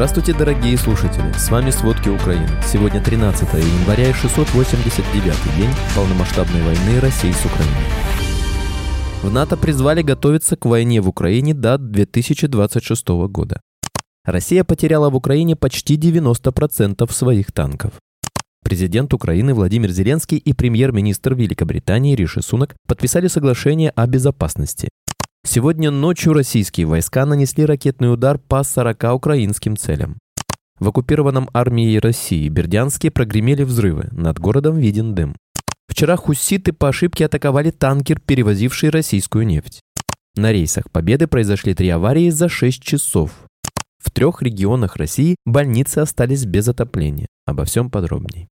Здравствуйте, дорогие слушатели! С вами «Сводки Украины». Сегодня 13 января и 689 день полномасштабной войны России с Украиной. В НАТО призвали готовиться к войне в Украине до 2026 года. Россия потеряла в Украине почти 90% своих танков. Президент Украины Владимир Зеленский и премьер-министр Великобритании Риши Сунак подписали соглашение о безопасности. Сегодня ночью российские войска нанесли ракетный удар по 40 украинским целям. В оккупированном армией России Бердянске прогремели взрывы, над городом виден дым. Вчера хуситы по ошибке атаковали танкер, перевозивший российскую нефть. На рейсах Победы произошли три аварии за 6 часов. В трех регионах России больницы остались без отопления. Обо всем подробнее.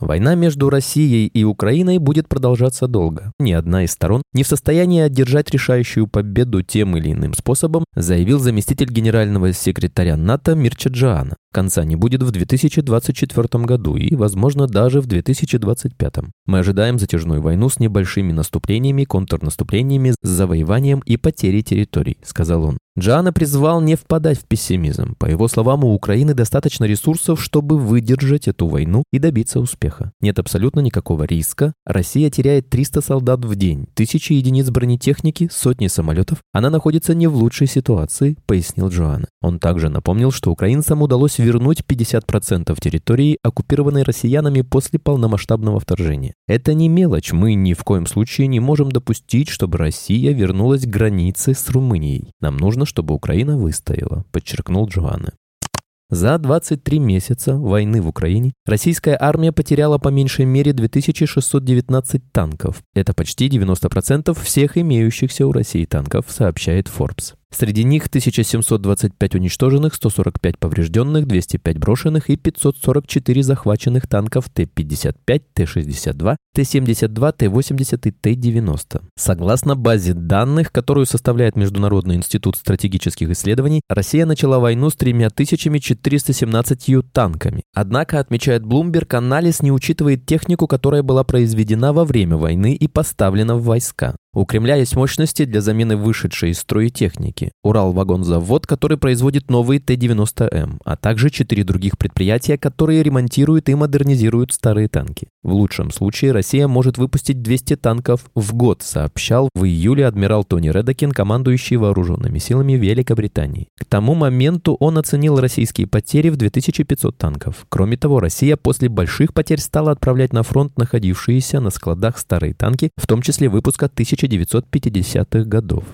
Война между Россией и Украиной будет продолжаться долго. Ни одна из сторон не в состоянии одержать решающую победу тем или иным способом, заявил заместитель генерального секретаря НАТО Мирча Джоана. Конца не будет в 2024 году и, возможно, даже в 2025. Мы ожидаем затяжную войну с небольшими наступлениями, контрнаступлениями, с завоеванием и потерей территорий, сказал он. Джоанна призвал не впадать в пессимизм. По его словам, у Украины достаточно ресурсов, чтобы выдержать эту войну и добиться успеха. Нет абсолютно никакого риска. Россия теряет 300 солдат в день, тысячи единиц бронетехники, сотни самолетов. Она находится не в лучшей ситуации, пояснил Джоанна. Он также напомнил, что украинцам удалось вернуть 50% территории, оккупированной россиянами после полномасштабного вторжения. Это не мелочь, мы ни в коем случае не можем допустить, чтобы Россия вернулась к границе с Румынией. Нам нужно, чтобы Украина выстояла, подчеркнул Джоанне. За 23 месяца войны в Украине российская армия потеряла по меньшей мере 2619 танков. Это почти 90% всех имеющихся у России танков, сообщает Forbes. Среди них 1725 уничтоженных, 145 поврежденных, 205 брошенных и 544 захваченных танков Т-55, Т-62, Т-72, Т-80 и Т-90. Согласно базе данных, которую составляет Международный институт стратегических исследований, Россия начала войну с 3417 танками. Однако, отмечает Bloomberg, анализ не учитывает технику, которая была произведена во время войны и поставлена в войска. У Кремля есть мощности для замены вышедшей из строя техники. Урал-вагонзавод, который производит новые Т-90М, а также четыре других предприятия, которые ремонтируют и модернизируют старые танки. В лучшем случае Россия может выпустить 200 танков в год, сообщал в июле адмирал Тони Редокин, командующий вооруженными силами Великобритании. К тому моменту он оценил российские потери в 2500 танков. Кроме того, Россия после больших потерь стала отправлять на фронт находившиеся на складах старые танки, в том числе выпуска 1000 1950-х годов.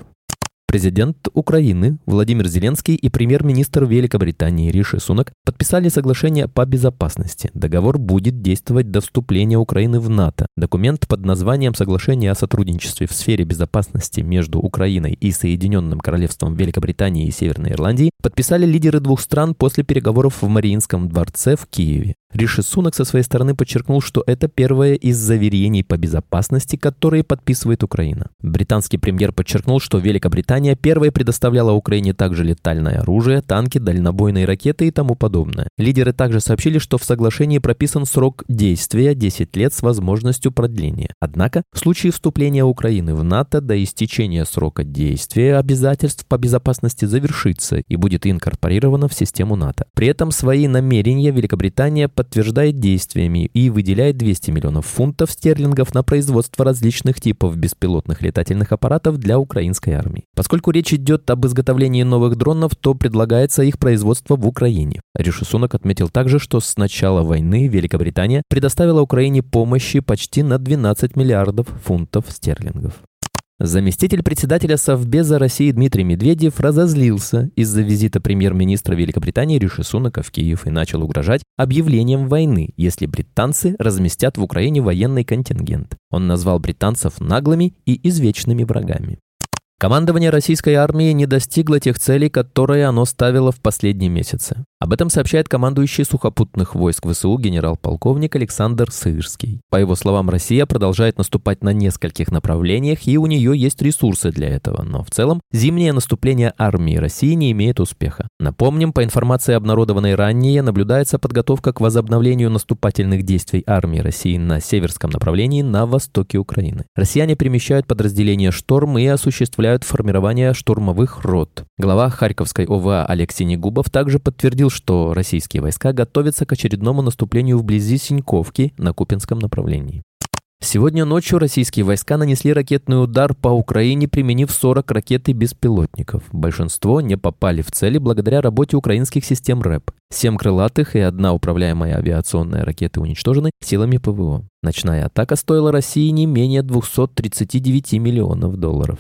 Президент Украины Владимир Зеленский и премьер-министр Великобритании Риши Сунак подписали соглашение по безопасности. Договор будет действовать до вступления Украины в НАТО. Документ под названием «Соглашение о сотрудничестве в сфере безопасности между Украиной и Соединенным Королевством Великобритании и Северной Ирландии» подписали лидеры двух стран после переговоров в Мариинском дворце в Киеве. Риши Сунак со своей стороны подчеркнул, что это первое из заверений по безопасности, которые подписывает Украина. Британский премьер подчеркнул, что Великобритания первой предоставляла Украине также летальное оружие, танки, дальнобойные ракеты и тому подобное. Лидеры также сообщили, что в соглашении прописан срок действия 10 лет с возможностью продления. Однако, в случае вступления Украины в НАТО до истечения срока действия обязательств по безопасности завершится и будет инкорпорировано в систему НАТО. При этом свои намерения Великобритания под подтверждает действиями и выделяет 200 миллионов фунтов стерлингов на производство различных типов беспилотных летательных аппаратов для украинской армии. Поскольку речь идет об изготовлении новых дронов, то предлагается их производство в Украине. Риши отметил также, что с начала войны Великобритания предоставила Украине помощи почти на 12 миллиардов фунтов стерлингов. Заместитель председателя Совбеза России Дмитрий Медведев разозлился из-за визита премьер-министра Великобритании Риши Сунака в Киев и начал угрожать объявлением войны, если британцы разместят в Украине военный контингент. Он назвал британцев наглыми и извечными врагами. Командование российской армии не достигло тех целей, которые оно ставило в последние месяцы. Об этом сообщает командующий сухопутных войск ВСУ генерал-полковник Александр Сырский. По его словам, Россия продолжает наступать на нескольких направлениях, и у нее есть ресурсы для этого, но в целом зимнее наступление армии России не имеет успеха. Напомним, по информации, обнародованной ранее, наблюдается подготовка к возобновлению наступательных действий армии России на северском направлении на востоке Украины. Россияне перемещают подразделения «Шторм» и осуществляют осуществляют формирование штурмовых рот. Глава Харьковской ОВА Алексей Негубов также подтвердил, что российские войска готовятся к очередному наступлению вблизи Синьковки на Купинском направлении. Сегодня ночью российские войска нанесли ракетный удар по Украине, применив 40 ракет и беспилотников. Большинство не попали в цели благодаря работе украинских систем РЭП. Семь крылатых и одна управляемая авиационная ракеты уничтожены силами ПВО. Ночная атака стоила России не менее 239 миллионов долларов.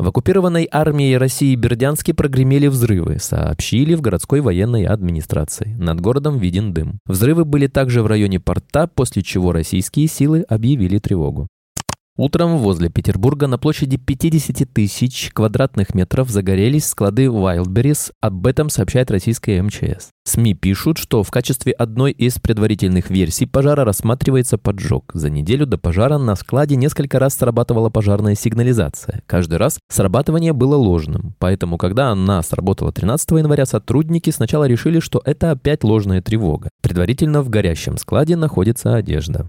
В оккупированной армией России Бердянске прогремели взрывы, сообщили в городской военной администрации. Над городом виден дым. Взрывы были также в районе порта, после чего российские силы объявили тревогу. Утром возле Петербурга на площади 50 тысяч квадратных метров загорелись склады Wildberries, об этом сообщает российская МЧС. СМИ пишут, что в качестве одной из предварительных версий пожара рассматривается поджог. За неделю до пожара на складе несколько раз срабатывала пожарная сигнализация. Каждый раз срабатывание было ложным, поэтому когда она сработала 13 января, сотрудники сначала решили, что это опять ложная тревога. Предварительно в горящем складе находится одежда.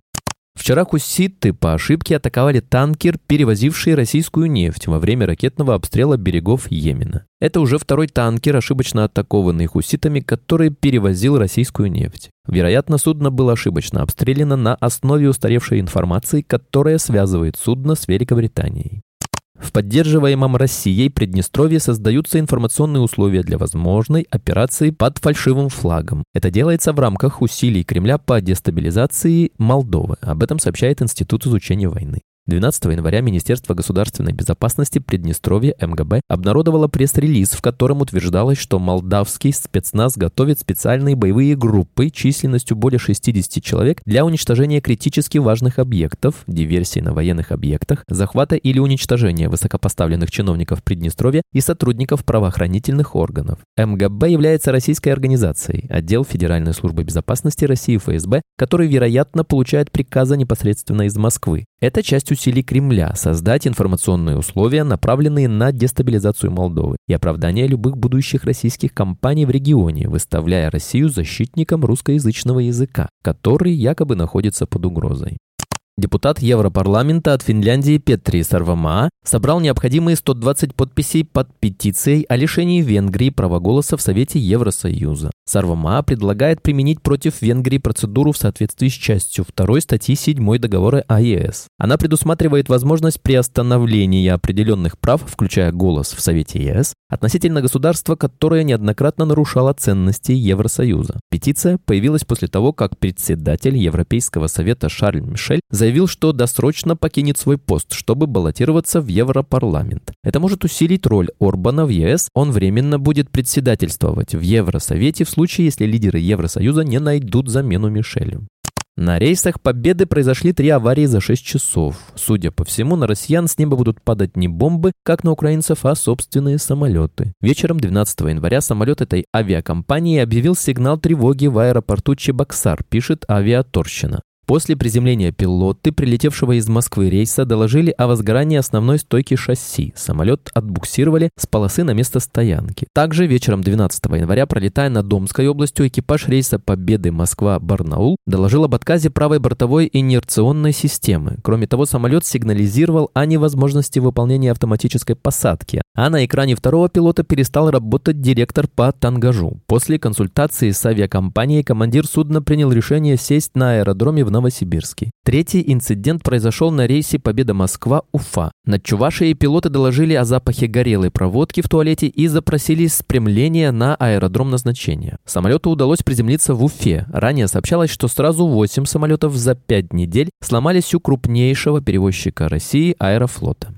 Вчера хуситы по ошибке атаковали танкер, перевозивший российскую нефть во время ракетного обстрела берегов Йемена. Это уже второй танкер, ошибочно атакованный хуситами, который перевозил российскую нефть. Вероятно, судно было ошибочно обстреляно на основе устаревшей информации, которая связывает судно с Великобританией. В поддерживаемом Россией Приднестровье создаются информационные условия для возможной операции под фальшивым флагом. Это делается в рамках усилий Кремля по дестабилизации Молдовы. Об этом сообщает Институт изучения войны. 12 января Министерство государственной безопасности Приднестровья МГБ обнародовало пресс-релиз, в котором утверждалось, что молдавский спецназ готовит специальные боевые группы численностью более 60 человек для уничтожения критически важных объектов, диверсий на военных объектах, захвата или уничтожения высокопоставленных чиновников Приднестровья и сотрудников правоохранительных органов. МГБ является российской организацией, отдел Федеральной службы безопасности России ФСБ, который, вероятно, получает приказы непосредственно из Москвы. Это часть усилий Кремля создать информационные условия, направленные на дестабилизацию Молдовы и оправдание любых будущих российских компаний в регионе, выставляя Россию защитником русскоязычного языка, который якобы находится под угрозой. Депутат Европарламента от Финляндии Петри Сарвамаа собрал необходимые 120 подписей под петицией о лишении Венгрии права голоса в Совете Евросоюза. Сарвамаа предлагает применить против Венгрии процедуру в соответствии с частью 2 статьи 7 договора АЕС. Она предусматривает возможность приостановления определенных прав, включая голос в Совете ЕС, относительно государства, которое неоднократно нарушало ценности Евросоюза. Петиция появилась после того, как председатель Европейского совета Шарль Мишель заявил, что досрочно покинет свой пост, чтобы баллотироваться в Европарламент. Это может усилить роль Орбана в ЕС. Он временно будет председательствовать в Евросовете в случае, если лидеры Евросоюза не найдут замену Мишелю. На рейсах Победы произошли три аварии за 6 часов. Судя по всему, на россиян с неба будут падать не бомбы, как на украинцев, а собственные самолеты. Вечером 12 января самолет этой авиакомпании объявил сигнал тревоги в аэропорту Чебоксар, пишет авиаторщина. После приземления пилоты, прилетевшего из Москвы рейса, доложили о возгорании основной стойки шасси. Самолет отбуксировали с полосы на место стоянки. Также вечером 12 января, пролетая над Домской областью, экипаж рейса Победы Москва-Барнаул доложил об отказе правой бортовой инерционной системы. Кроме того, самолет сигнализировал о невозможности выполнения автоматической посадки, а на экране второго пилота перестал работать директор по тангажу. После консультации с авиакомпанией командир судна принял решение сесть на аэродроме в Новосибирске. Третий инцидент произошел на рейсе Победа-Москва-Уфа. Над Чувашией пилоты доложили о запахе горелой проводки в туалете и запросили спрямление на аэродром назначения. Самолету удалось приземлиться в Уфе. Ранее сообщалось, что сразу 8 самолетов за 5 недель сломались у крупнейшего перевозчика России Аэрофлота.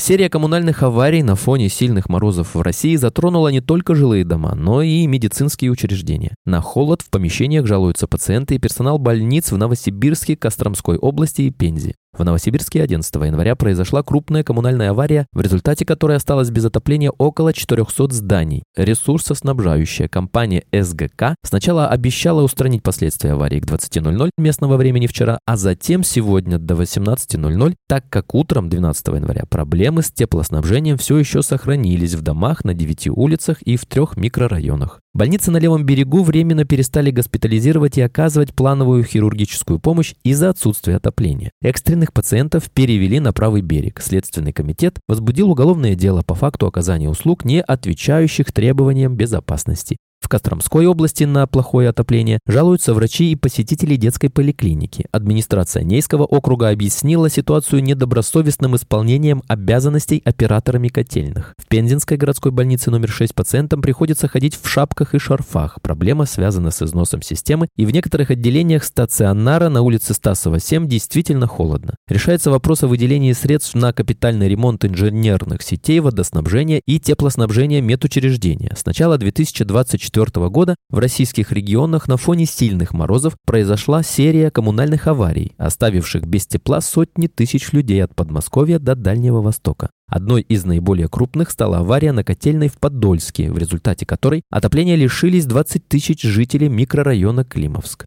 Серия коммунальных аварий на фоне сильных морозов в России затронула не только жилые дома, но и медицинские учреждения. На холод в помещениях жалуются пациенты и персонал больниц в Новосибирске, Костромской области и Пензе. В Новосибирске 11 января произошла крупная коммунальная авария, в результате которой осталось без отопления около 400 зданий. Ресурсоснабжающая компания СГК сначала обещала устранить последствия аварии к 20.00 местного времени вчера, а затем сегодня до 18.00, так как утром 12 января проблемы с теплоснабжением все еще сохранились в домах на 9 улицах и в трех микрорайонах. Больницы на левом берегу временно перестали госпитализировать и оказывать плановую хирургическую помощь из-за отсутствия отопления. Экстренные раненых пациентов перевели на правый берег. Следственный комитет возбудил уголовное дело по факту оказания услуг, не отвечающих требованиям безопасности. В Костромской области на плохое отопление жалуются врачи и посетители детской поликлиники. Администрация Нейского округа объяснила ситуацию недобросовестным исполнением обязанностей операторами котельных. В Пензенской городской больнице номер 6 пациентам приходится ходить в шапках и шарфах. Проблема связана с износом системы, и в некоторых отделениях стационара на улице Стасова 7 действительно холодно. Решается вопрос о выделении средств на капитальный ремонт инженерных сетей водоснабжения и теплоснабжения медучреждения. С начала 2024 2004 года в российских регионах на фоне сильных морозов произошла серия коммунальных аварий, оставивших без тепла сотни тысяч людей от Подмосковья до Дальнего Востока. Одной из наиболее крупных стала авария на котельной в Подольске, в результате которой отопления лишились 20 тысяч жителей микрорайона Климовск.